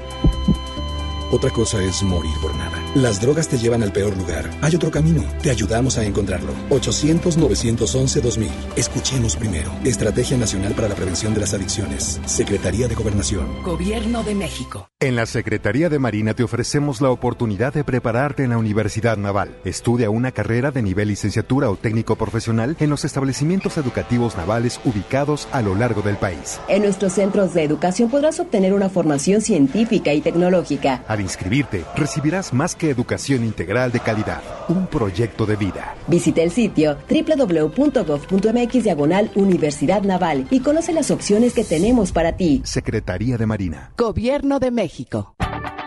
Otra cosa es morir por nada. Las drogas te llevan al peor lugar. Hay otro camino. Te ayudamos a encontrarlo. 800-911-2000. Escuchemos primero. Estrategia Nacional para la Prevención de las Adicciones. Secretaría de Gobernación. Gobierno de México. En la Secretaría de Marina te ofrecemos la oportunidad de prepararte en la Universidad Naval. Estudia una carrera de nivel licenciatura o técnico profesional en los establecimientos educativos navales ubicados a lo largo del país. En nuestros centros de educación podrás obtener una formación científica y tecnológica. Al inscribirte, recibirás más educación integral de calidad, un proyecto de vida. Visita el sitio www.gov.mx diagonal Universidad Naval y conoce las opciones que tenemos para ti. Secretaría de Marina. Gobierno de México.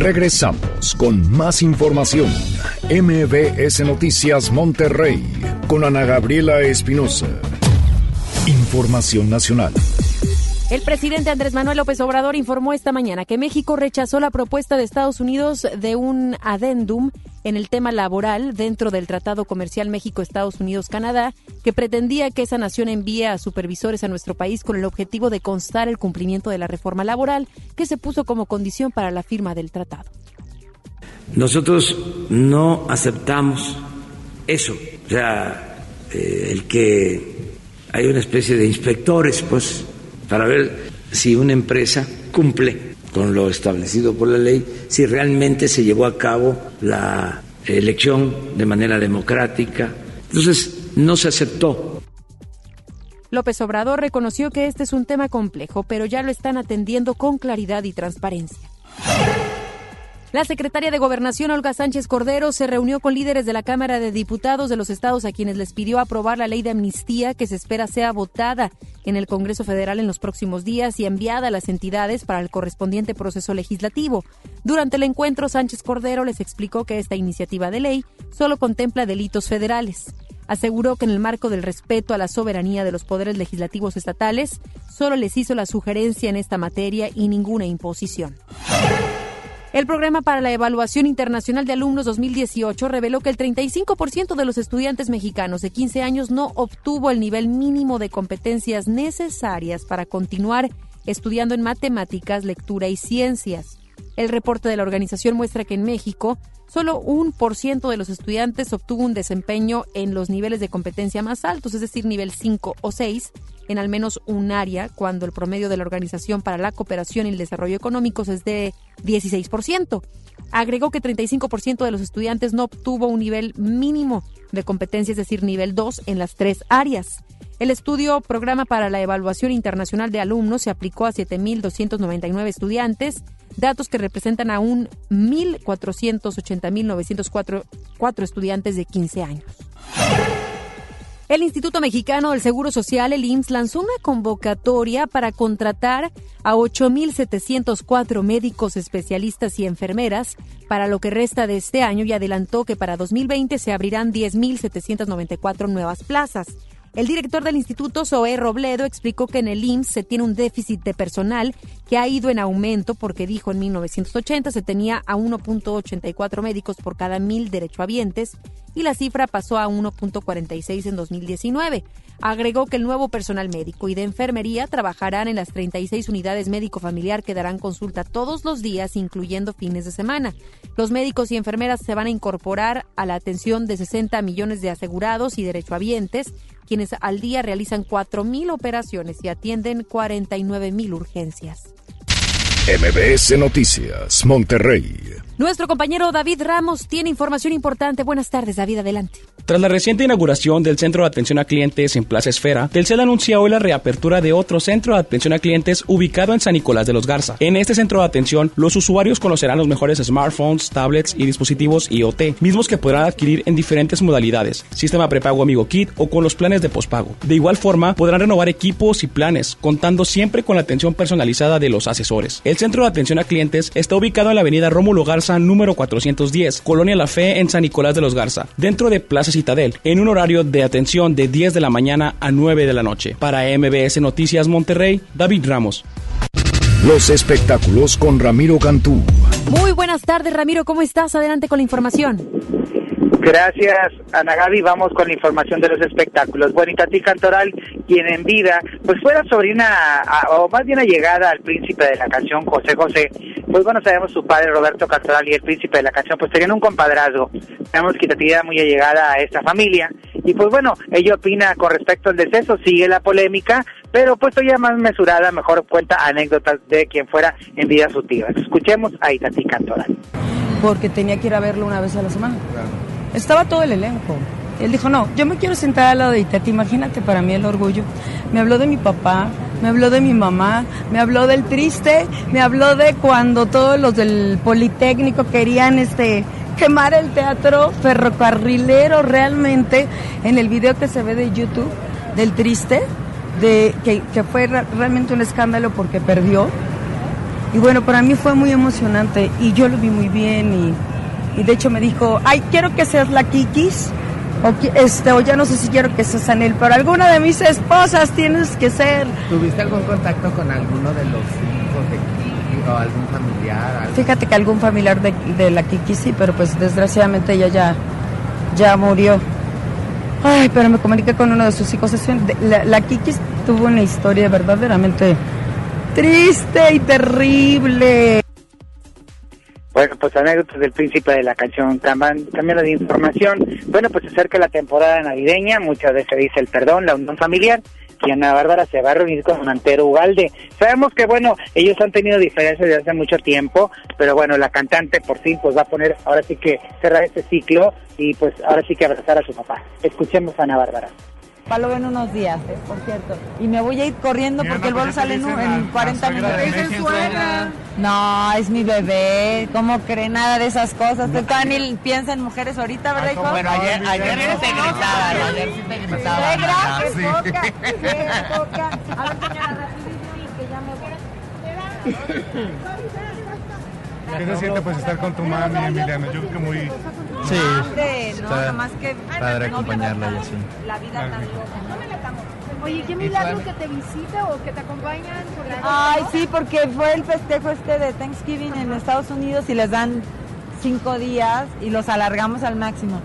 Regresamos con más información. MBS Noticias Monterrey con Ana Gabriela Espinosa. Información nacional. El presidente Andrés Manuel López Obrador informó esta mañana que México rechazó la propuesta de Estados Unidos de un adendum en el tema laboral dentro del Tratado Comercial México-Estados Unidos-Canadá, que pretendía que esa nación envíe a supervisores a nuestro país con el objetivo de constar el cumplimiento de la reforma laboral que se puso como condición para la firma del tratado. Nosotros no aceptamos eso, o sea, eh, el que hay una especie de inspectores, pues, para ver si una empresa cumple con lo establecido por la ley, si realmente se llevó a cabo la elección de manera democrática. Entonces, no se aceptó. López Obrador reconoció que este es un tema complejo, pero ya lo están atendiendo con claridad y transparencia. La secretaria de Gobernación, Olga Sánchez Cordero, se reunió con líderes de la Cámara de Diputados de los estados a quienes les pidió aprobar la ley de amnistía que se espera sea votada en el Congreso Federal en los próximos días y enviada a las entidades para el correspondiente proceso legislativo. Durante el encuentro, Sánchez Cordero les explicó que esta iniciativa de ley solo contempla delitos federales. Aseguró que en el marco del respeto a la soberanía de los poderes legislativos estatales, solo les hizo la sugerencia en esta materia y ninguna imposición. El programa para la evaluación internacional de alumnos 2018 reveló que el 35% de los estudiantes mexicanos de 15 años no obtuvo el nivel mínimo de competencias necesarias para continuar estudiando en matemáticas, lectura y ciencias. El reporte de la organización muestra que en México solo un por ciento de los estudiantes obtuvo un desempeño en los niveles de competencia más altos, es decir, nivel 5 o 6, en al menos un área, cuando el promedio de la Organización para la Cooperación y el Desarrollo Económicos es de 16%. Agregó que 35% de los estudiantes no obtuvo un nivel mínimo de competencia, es decir, nivel 2 en las tres áreas. El estudio Programa para la Evaluación Internacional de Alumnos se aplicó a 7.299 estudiantes, datos que representan a un 1.480.904 estudiantes de 15 años. El Instituto Mexicano del Seguro Social, el IMSS, lanzó una convocatoria para contratar a 8.704 médicos especialistas y enfermeras para lo que resta de este año y adelantó que para 2020 se abrirán 10.794 nuevas plazas. El director del instituto, Zoé Robledo, explicó que en el IMSS se tiene un déficit de personal que ha ido en aumento porque dijo en 1980 se tenía a 1.84 médicos por cada mil derechohabientes y la cifra pasó a 1.46 en 2019. Agregó que el nuevo personal médico y de enfermería trabajarán en las 36 unidades médico-familiar que darán consulta todos los días, incluyendo fines de semana. Los médicos y enfermeras se van a incorporar a la atención de 60 millones de asegurados y derechohabientes, quienes al día realizan 4.000 operaciones y atienden 49.000 urgencias. MBS Noticias, Monterrey. Nuestro compañero David Ramos tiene información importante. Buenas tardes, David, adelante. Tras la reciente inauguración del Centro de Atención a Clientes en Plaza Esfera, Telcel anuncia hoy la reapertura de otro centro de atención a clientes ubicado en San Nicolás de los Garza. En este centro de atención, los usuarios conocerán los mejores smartphones, tablets y dispositivos IoT, mismos que podrán adquirir en diferentes modalidades, sistema prepago Amigo Kit o con los planes de pospago. De igual forma, podrán renovar equipos y planes, contando siempre con la atención personalizada de los asesores. El Centro de Atención a Clientes está ubicado en la avenida Rómulo Garza número 410, Colonia La Fe en San Nicolás de los Garza, dentro de Plaza Citadel, en un horario de atención de 10 de la mañana a 9 de la noche. Para MBS Noticias Monterrey, David Ramos. Los espectáculos con Ramiro Cantú. Muy buenas tardes, Ramiro, ¿cómo estás? Adelante con la información. Gracias, Ana Gaby. Vamos con la información de los espectáculos. Bueno, y Tati Cantoral, quien en vida, pues fuera sobrina, o más bien llegada al príncipe de la canción, José José. Pues bueno, sabemos su padre, Roberto Cantoral, y el príncipe de la canción, pues tenían un compadrazgo. Sabemos que Tati era muy allegada a esta familia. Y pues bueno, ella opina con respecto al deceso, sigue la polémica, pero puesto ya más mesurada, mejor cuenta anécdotas de quien fuera en vida su tío. Escuchemos a Itatí Cantoral. Porque tenía que ir a verlo una vez a la semana. Estaba todo el elenco. Él dijo, no, yo me quiero sentar al lado de Itati, imagínate para mí el orgullo. Me habló de mi papá, me habló de mi mamá, me habló del triste, me habló de cuando todos los del Politécnico querían este quemar el teatro ferrocarrilero realmente en el video que se ve de YouTube del triste, de que, que fue realmente un escándalo porque perdió. Y bueno, para mí fue muy emocionante y yo lo vi muy bien y y de hecho me dijo, ay, quiero que seas la Kikis O, este, o ya no sé si quiero que seas él, pero alguna de mis esposas tienes que ser. ¿Tuviste algún contacto con alguno de los hijos de Kiki o algún familiar? Fíjate que algún familiar de, de, la Kiki sí, pero pues desgraciadamente ella ya, ya murió. Ay, pero me comuniqué con uno de sus hijos. La, la Kiki tuvo una historia verdaderamente triste y terrible. Bueno, pues anécdotas del príncipe de la canción, cambiando de información. Bueno, pues se acerca la temporada navideña, muchas veces dice el perdón, la unión familiar, y Ana Bárbara se va a reunir con Antero Ugalde. Sabemos que, bueno, ellos han tenido diferencias desde hace mucho tiempo, pero bueno, la cantante por fin pues va a poner, ahora sí que cerrar este ciclo y pues ahora sí que abrazar a su papá. Escuchemos a Ana Bárbara. Lo ven unos días, eh, por cierto. Y me voy a ir corriendo porque el vuelo sale en, en 40 minutos. No, es mi bebé. ¿Cómo cree nada de esas cosas? Usted también piensa en mujeres ahorita, ¿verdad, hijo? Bueno, ayer, ayer sí te gritaba, ayer sí te gritaba. ¿Suegra? ¿Qué toca? A ver, señora, rapidito que ya me voy. ¿Qué se siente pues estar con tu mami, Emiliano? Yo creo que muy... Sí, no, más que... Padre acompañarla y así. La vida tan loca. Oye, qué milagro que te visita o que te acompañan por la Ay, sí, porque fue el festejo este de Thanksgiving en Estados Unidos y les dan cinco días y los alargamos al máximo.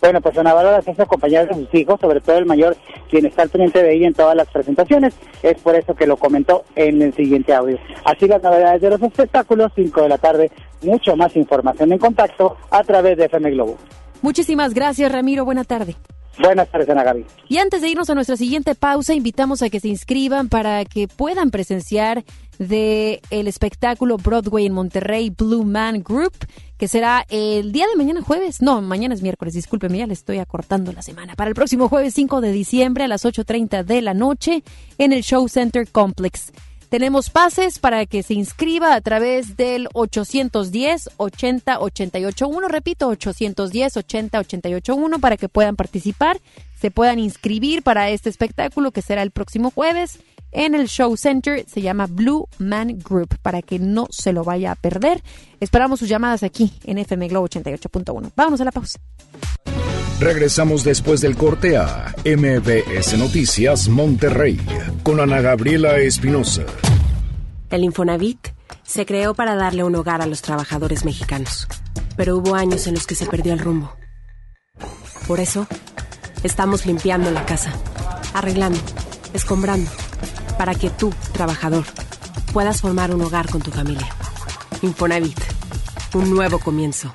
Bueno, pues Ana Bárbara se hace acompañar de sus hijos, sobre todo el mayor, quien está al frente de ella en todas las presentaciones. Es por eso que lo comentó en el siguiente audio. Así las novedades de los espectáculos, 5 de la tarde, mucho más información en contacto a través de FM Globo. Muchísimas gracias, Ramiro. Buena tarde. Buenas tardes, Ana Gaby. Y antes de irnos a nuestra siguiente pausa, invitamos a que se inscriban para que puedan presenciar de el espectáculo Broadway en Monterrey Blue Man Group, que será el día de mañana jueves. No, mañana es miércoles, discúlpeme, ya le estoy acortando la semana. Para el próximo jueves 5 de diciembre a las 8.30 de la noche en el Show Center Complex. Tenemos pases para que se inscriba a través del 810 80 881, repito, 810 80 881 para que puedan participar, se puedan inscribir para este espectáculo que será el próximo jueves en el Show Center, se llama Blue Man Group, para que no se lo vaya a perder. Esperamos sus llamadas aquí en FM Globo 88.1. Vámonos a la pausa. Regresamos después del corte a MBS Noticias Monterrey con Ana Gabriela Espinosa. El Infonavit se creó para darle un hogar a los trabajadores mexicanos, pero hubo años en los que se perdió el rumbo. Por eso, estamos limpiando la casa, arreglando, escombrando, para que tú, trabajador, puedas formar un hogar con tu familia. Infonavit, un nuevo comienzo.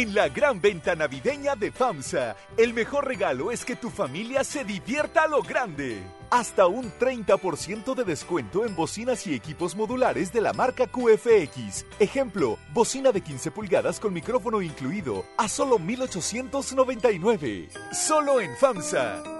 En la gran venta navideña de FAMSA, el mejor regalo es que tu familia se divierta a lo grande. Hasta un 30% de descuento en bocinas y equipos modulares de la marca QFX. Ejemplo, bocina de 15 pulgadas con micrófono incluido a solo 1899. Solo en FAMSA.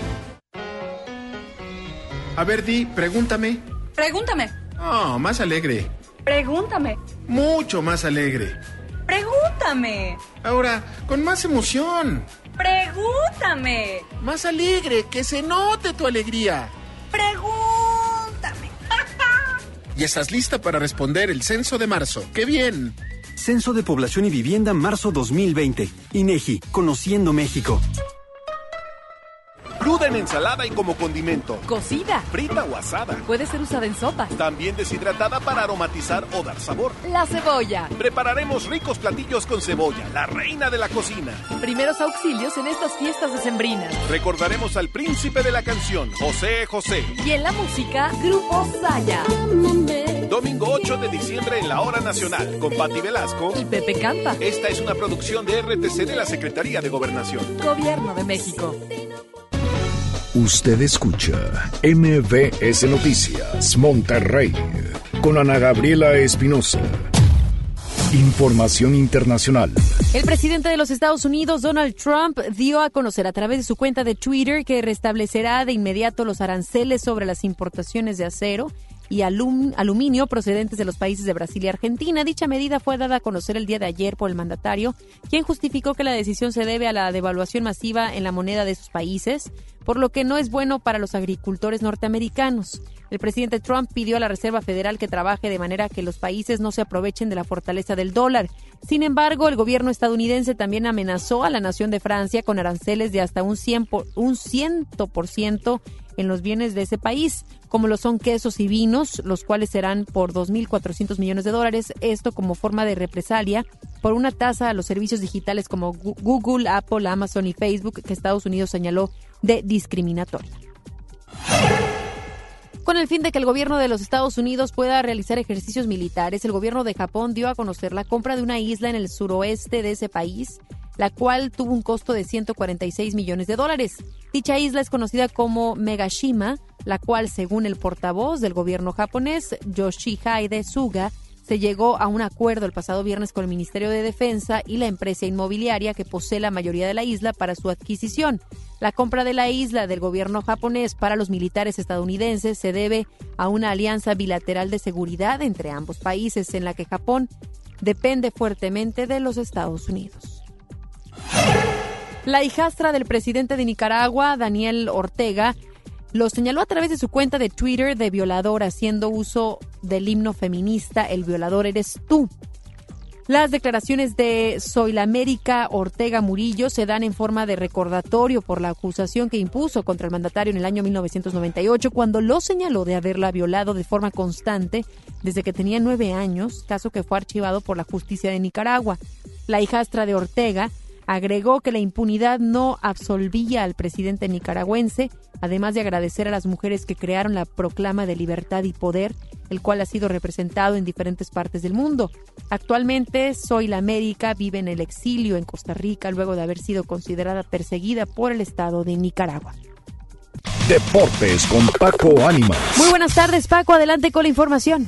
A ver, Di, pregúntame. Pregúntame. Oh, más alegre. Pregúntame. Mucho más alegre. Pregúntame. Ahora, con más emoción. Pregúntame. Más alegre, que se note tu alegría. Pregúntame. ¿Y estás lista para responder el censo de marzo? ¡Qué bien! Censo de Población y Vivienda marzo 2020. INEGI, Conociendo México. En ensalada y como condimento. Cocida. Frita o asada. Puede ser usada en sopa. También deshidratada para aromatizar o dar sabor. La cebolla. Prepararemos ricos platillos con cebolla, la reina de la cocina. Primeros auxilios en estas fiestas decembrinas. Recordaremos al príncipe de la canción, José José. Y en la música, Grupo Saya. Domingo 8 de diciembre en la Hora Nacional, con Patti Velasco y Pepe Canta. Esta es una producción de RTC de la Secretaría de Gobernación. Gobierno de México. Usted escucha MBS Noticias Monterrey con Ana Gabriela Espinosa. Información internacional. El presidente de los Estados Unidos, Donald Trump, dio a conocer a través de su cuenta de Twitter que restablecerá de inmediato los aranceles sobre las importaciones de acero y alum aluminio procedentes de los países de Brasil y Argentina. Dicha medida fue dada a conocer el día de ayer por el mandatario, quien justificó que la decisión se debe a la devaluación masiva en la moneda de esos países, por lo que no es bueno para los agricultores norteamericanos. El presidente Trump pidió a la Reserva Federal que trabaje de manera que los países no se aprovechen de la fortaleza del dólar. Sin embargo, el gobierno estadounidense también amenazó a la nación de Francia con aranceles de hasta un 100%, por, un 100 en los bienes de ese país, como lo son quesos y vinos, los cuales serán por 2.400 millones de dólares, esto como forma de represalia por una tasa a los servicios digitales como Google, Apple, Amazon y Facebook que Estados Unidos señaló de discriminatoria. Con el fin de que el gobierno de los Estados Unidos pueda realizar ejercicios militares, el gobierno de Japón dio a conocer la compra de una isla en el suroeste de ese país la cual tuvo un costo de 146 millones de dólares. Dicha isla es conocida como Megashima, la cual, según el portavoz del gobierno japonés, Yoshihide Suga, se llegó a un acuerdo el pasado viernes con el Ministerio de Defensa y la empresa inmobiliaria que posee la mayoría de la isla para su adquisición. La compra de la isla del gobierno japonés para los militares estadounidenses se debe a una alianza bilateral de seguridad entre ambos países en la que Japón depende fuertemente de los Estados Unidos. La hijastra del presidente de Nicaragua, Daniel Ortega, lo señaló a través de su cuenta de Twitter de violador, haciendo uso del himno feminista El violador eres tú. Las declaraciones de Soy la América Ortega Murillo se dan en forma de recordatorio por la acusación que impuso contra el mandatario en el año 1998 cuando lo señaló de haberla violado de forma constante desde que tenía nueve años, caso que fue archivado por la justicia de Nicaragua. La hijastra de Ortega agregó que la impunidad no absolvía al presidente nicaragüense, además de agradecer a las mujeres que crearon la proclama de libertad y poder, el cual ha sido representado en diferentes partes del mundo. Actualmente, Soy la América vive en el exilio en Costa Rica luego de haber sido considerada perseguida por el Estado de Nicaragua. Deportes con Paco Ánimas. Muy buenas tardes, Paco. Adelante con la información.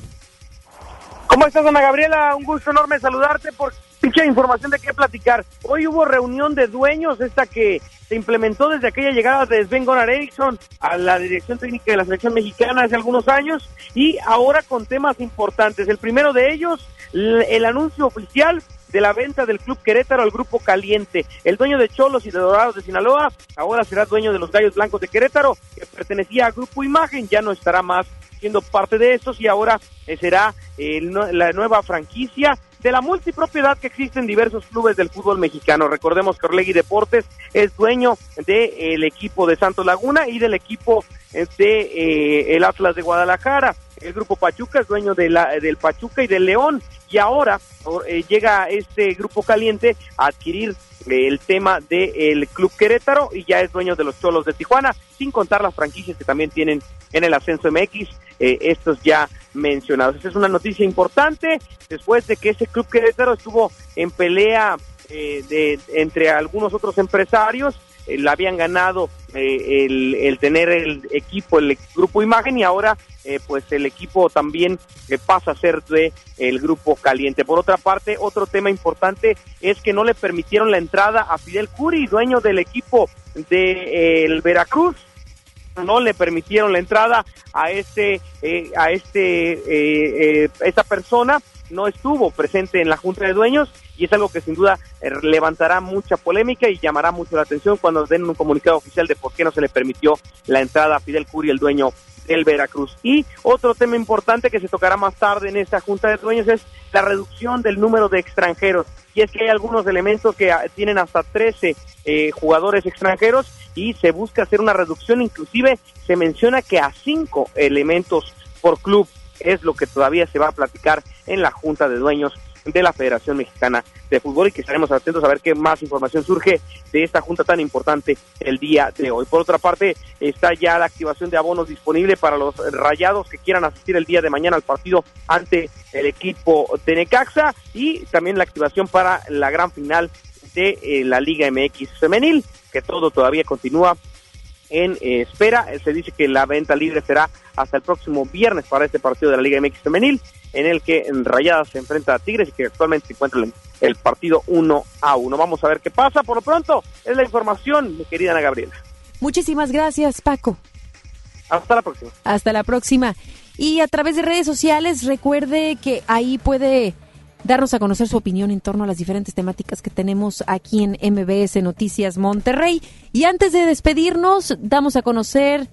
¿Cómo estás, Ana Gabriela? Un gusto enorme saludarte por mucha información de qué platicar. Hoy hubo reunión de dueños, esta que se implementó desde aquella llegada de Sven Gunnar Eriksson a la dirección técnica de la selección mexicana hace algunos años y ahora con temas importantes. El primero de ellos, el anuncio oficial de la venta del Club Querétaro al Grupo Caliente. El dueño de Cholos y de Dorados de Sinaloa ahora será dueño de los Gallos Blancos de Querétaro, que pertenecía a Grupo Imagen, ya no estará más siendo parte de estos y ahora eh, será eh, la nueva franquicia de la multipropiedad que existe en diversos clubes del fútbol mexicano. Recordemos que Orlegui Deportes es dueño del equipo de Santos Laguna y del equipo de eh, el Atlas de Guadalajara. El grupo Pachuca es dueño de la, del Pachuca y del León. Y ahora eh, llega este grupo caliente a adquirir el tema del Club Querétaro y ya es dueño de los Cholos de Tijuana, sin contar las franquicias que también tienen en el ascenso MX, eh, estos ya mencionados. Esta es una noticia importante después de que ese Club Querétaro estuvo en pelea eh, de, entre algunos otros empresarios eh, la habían ganado eh, el, el, tener el equipo, el grupo Imagen y ahora eh, pues el equipo también pasa a ser de el grupo Caliente. Por otra parte, otro tema importante es que no le permitieron la entrada a Fidel Curi, dueño del equipo de el Veracruz, no le permitieron la entrada a este a este esta persona no estuvo presente en la junta de dueños y es algo que sin duda eh, levantará mucha polémica y llamará mucho la atención cuando den un comunicado oficial de por qué no se le permitió la entrada a Fidel Curi, el dueño del Veracruz. Y otro tema importante que se tocará más tarde en esta junta de dueños es la reducción del número de extranjeros. Y es que hay algunos elementos que ah, tienen hasta 13 eh, jugadores extranjeros y se busca hacer una reducción, inclusive se menciona que a cinco elementos por club es lo que todavía se va a platicar en la Junta de Dueños de la Federación Mexicana de Fútbol y que estaremos atentos a ver qué más información surge de esta junta tan importante el día de hoy. Por otra parte, está ya la activación de abonos disponible para los rayados que quieran asistir el día de mañana al partido ante el equipo de Necaxa y también la activación para la gran final de eh, la Liga MX femenil, que todo todavía continúa en eh, espera. Se dice que la venta libre será hasta el próximo viernes para este partido de la Liga MX femenil, en el que Rayadas se enfrenta a Tigres y que actualmente se encuentra en el partido 1 a 1. Vamos a ver qué pasa. Por lo pronto, es la información, mi querida Ana Gabriela. Muchísimas gracias, Paco. Hasta la próxima. Hasta la próxima. Y a través de redes sociales, recuerde que ahí puede darnos a conocer su opinión en torno a las diferentes temáticas que tenemos aquí en MBS Noticias Monterrey. Y antes de despedirnos, damos a conocer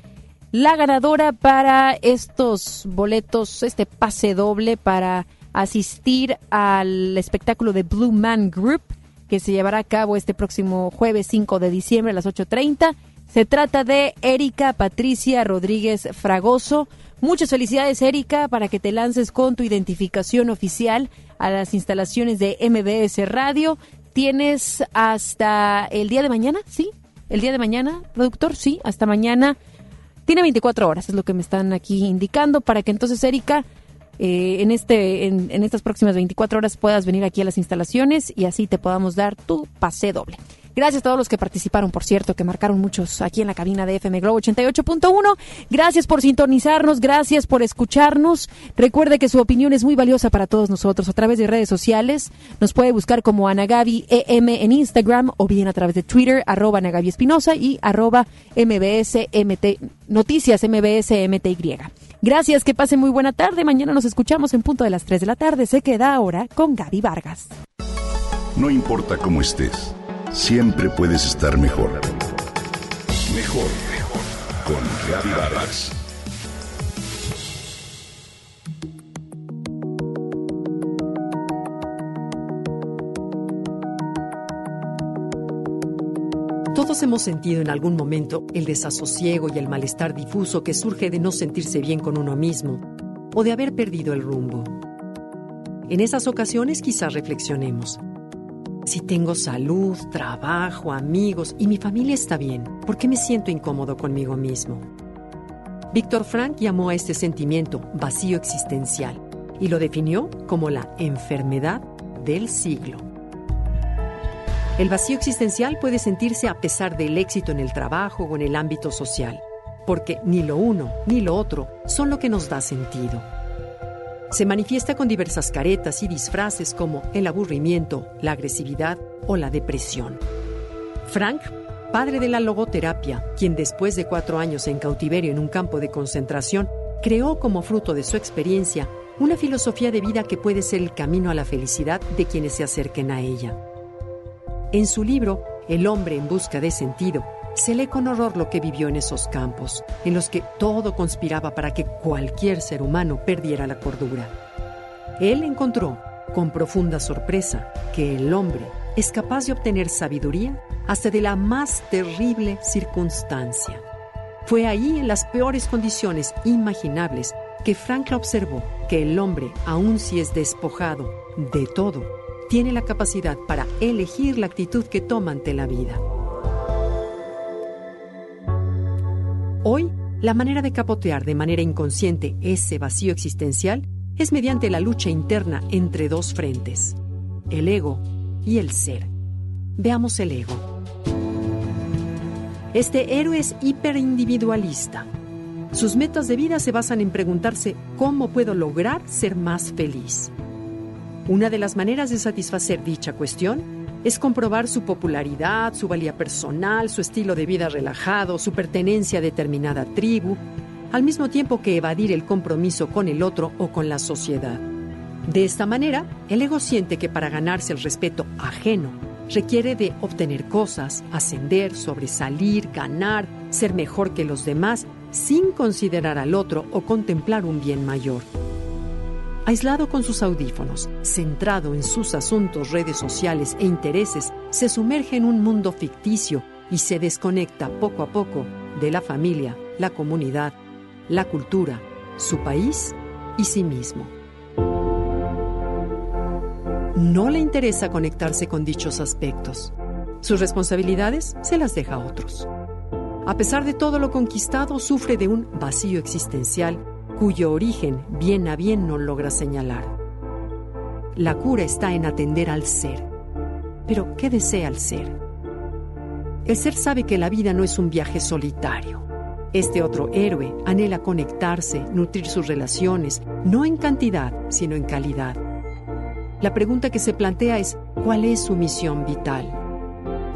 la ganadora para estos boletos, este pase doble para asistir al espectáculo de Blue Man Group que se llevará a cabo este próximo jueves 5 de diciembre a las 8.30. Se trata de Erika Patricia Rodríguez Fragoso. Muchas felicidades, Erika, para que te lances con tu identificación oficial a las instalaciones de MBS Radio. Tienes hasta el día de mañana, ¿sí? El día de mañana, productor, sí, hasta mañana. Tiene 24 horas, es lo que me están aquí indicando, para que entonces, Erika, eh, en, este, en, estas próximas 24 horas puedas venir aquí a las instalaciones y así te podamos dar tu pase doble. Gracias a todos los que participaron, por cierto, que marcaron muchos aquí en la cabina de FM Globo 88.1. Gracias por sintonizarnos, gracias por escucharnos. Recuerde que su opinión es muy valiosa para todos nosotros a través de redes sociales. Nos puede buscar como Anagabi EM en Instagram o bien a través de Twitter, arroba Anagabi Espinosa y arroba MBSMT, Noticias MBSMTY. Gracias, que pasen muy buena tarde. Mañana nos escuchamos en punto de las 3 de la tarde. Se queda ahora con Gaby Vargas. No importa cómo estés, siempre puedes estar mejor. Mejor, mejor. Con Gaby Vargas. Todos hemos sentido en algún momento el desasosiego y el malestar difuso que surge de no sentirse bien con uno mismo o de haber perdido el rumbo. En esas ocasiones quizás reflexionemos. Si tengo salud, trabajo, amigos y mi familia está bien, ¿por qué me siento incómodo conmigo mismo? Víctor Frank llamó a este sentimiento vacío existencial y lo definió como la enfermedad del siglo. El vacío existencial puede sentirse a pesar del éxito en el trabajo o en el ámbito social, porque ni lo uno ni lo otro son lo que nos da sentido. Se manifiesta con diversas caretas y disfraces como el aburrimiento, la agresividad o la depresión. Frank, padre de la logoterapia, quien después de cuatro años en cautiverio en un campo de concentración, creó como fruto de su experiencia una filosofía de vida que puede ser el camino a la felicidad de quienes se acerquen a ella. En su libro El hombre en busca de sentido, se lee con horror lo que vivió en esos campos, en los que todo conspiraba para que cualquier ser humano perdiera la cordura. Él encontró, con profunda sorpresa, que el hombre es capaz de obtener sabiduría hasta de la más terrible circunstancia. Fue ahí, en las peores condiciones imaginables, que Frank observó que el hombre, aun si es despojado de todo, tiene la capacidad para elegir la actitud que toma ante la vida. La manera de capotear de manera inconsciente ese vacío existencial es mediante la lucha interna entre dos frentes, el ego y el ser. Veamos el ego. Este héroe es hiperindividualista. Sus metas de vida se basan en preguntarse cómo puedo lograr ser más feliz. Una de las maneras de satisfacer dicha cuestión es comprobar su popularidad, su valía personal, su estilo de vida relajado, su pertenencia a determinada tribu, al mismo tiempo que evadir el compromiso con el otro o con la sociedad. De esta manera, el ego siente que para ganarse el respeto ajeno requiere de obtener cosas, ascender, sobresalir, ganar, ser mejor que los demás, sin considerar al otro o contemplar un bien mayor. Aislado con sus audífonos, centrado en sus asuntos, redes sociales e intereses, se sumerge en un mundo ficticio y se desconecta poco a poco de la familia, la comunidad, la cultura, su país y sí mismo. No le interesa conectarse con dichos aspectos. Sus responsabilidades se las deja a otros. A pesar de todo lo conquistado, sufre de un vacío existencial cuyo origen bien a bien no logra señalar. La cura está en atender al ser. Pero, ¿qué desea el ser? El ser sabe que la vida no es un viaje solitario. Este otro héroe anhela conectarse, nutrir sus relaciones, no en cantidad, sino en calidad. La pregunta que se plantea es, ¿cuál es su misión vital?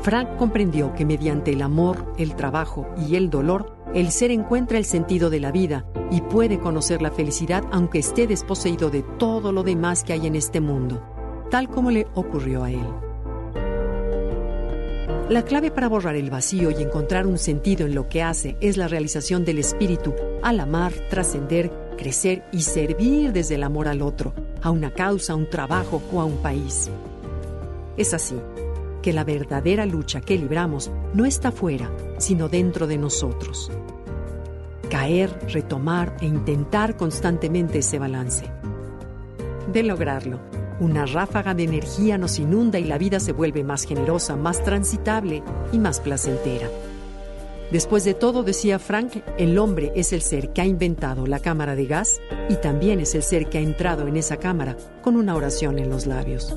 Frank comprendió que mediante el amor, el trabajo y el dolor, el ser encuentra el sentido de la vida y puede conocer la felicidad aunque esté desposeído de todo lo demás que hay en este mundo, tal como le ocurrió a él. La clave para borrar el vacío y encontrar un sentido en lo que hace es la realización del espíritu al amar, trascender, crecer y servir desde el amor al otro, a una causa, a un trabajo o a un país. Es así que la verdadera lucha que libramos no está fuera, sino dentro de nosotros. Caer, retomar e intentar constantemente ese balance. De lograrlo, una ráfaga de energía nos inunda y la vida se vuelve más generosa, más transitable y más placentera. Después de todo, decía Frank, el hombre es el ser que ha inventado la cámara de gas y también es el ser que ha entrado en esa cámara con una oración en los labios.